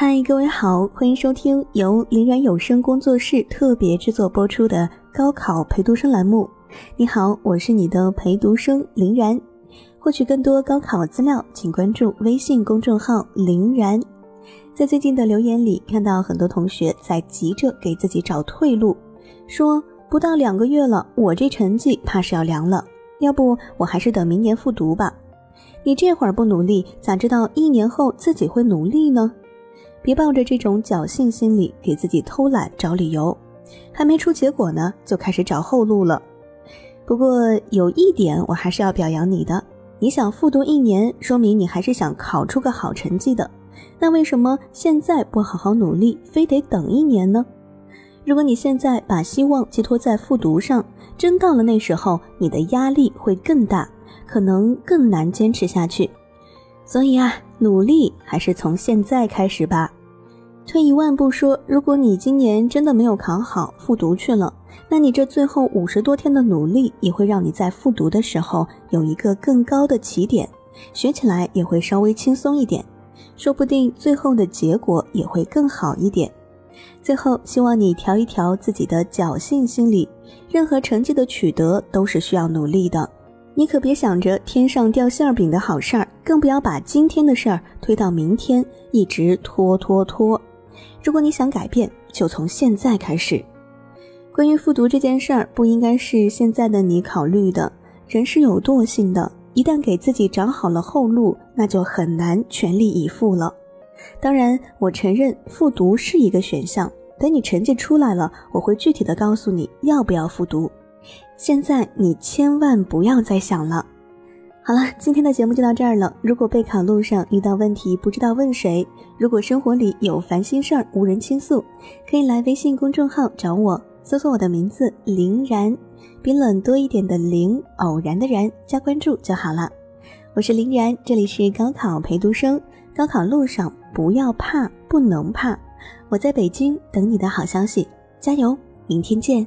嗨，各位好，欢迎收听由林然有声工作室特别制作播出的高考陪读生栏目。你好，我是你的陪读生林然。获取更多高考资料，请关注微信公众号“林然”。在最近的留言里，看到很多同学在急着给自己找退路，说不到两个月了，我这成绩怕是要凉了，要不我还是等明年复读吧。你这会儿不努力，咋知道一年后自己会努力呢？别抱着这种侥幸心理给自己偷懒找理由，还没出结果呢，就开始找后路了。不过有一点我还是要表扬你的，你想复读一年，说明你还是想考出个好成绩的。那为什么现在不好好努力，非得等一年呢？如果你现在把希望寄托在复读上，真到了那时候，你的压力会更大，可能更难坚持下去。所以啊，努力还是从现在开始吧。退一万步说，如果你今年真的没有考好，复读去了，那你这最后五十多天的努力，也会让你在复读的时候有一个更高的起点，学起来也会稍微轻松一点，说不定最后的结果也会更好一点。最后，希望你调一调自己的侥幸心理，任何成绩的取得都是需要努力的，你可别想着天上掉馅饼的好事儿，更不要把今天的事儿推到明天，一直拖拖拖。如果你想改变，就从现在开始。关于复读这件事儿，不应该是现在的你考虑的。人是有惰性的，一旦给自己找好了后路，那就很难全力以赴了。当然，我承认复读是一个选项。等你成绩出来了，我会具体的告诉你要不要复读。现在你千万不要再想了。好了，今天的节目就到这儿了。如果备考路上遇到问题不知道问谁，如果生活里有烦心事儿无人倾诉，可以来微信公众号找我，搜索我的名字林然，比冷多一点的林，偶然的然，加关注就好了。我是林然，这里是高考陪读生。高考路上不要怕，不能怕，我在北京等你的好消息，加油，明天见。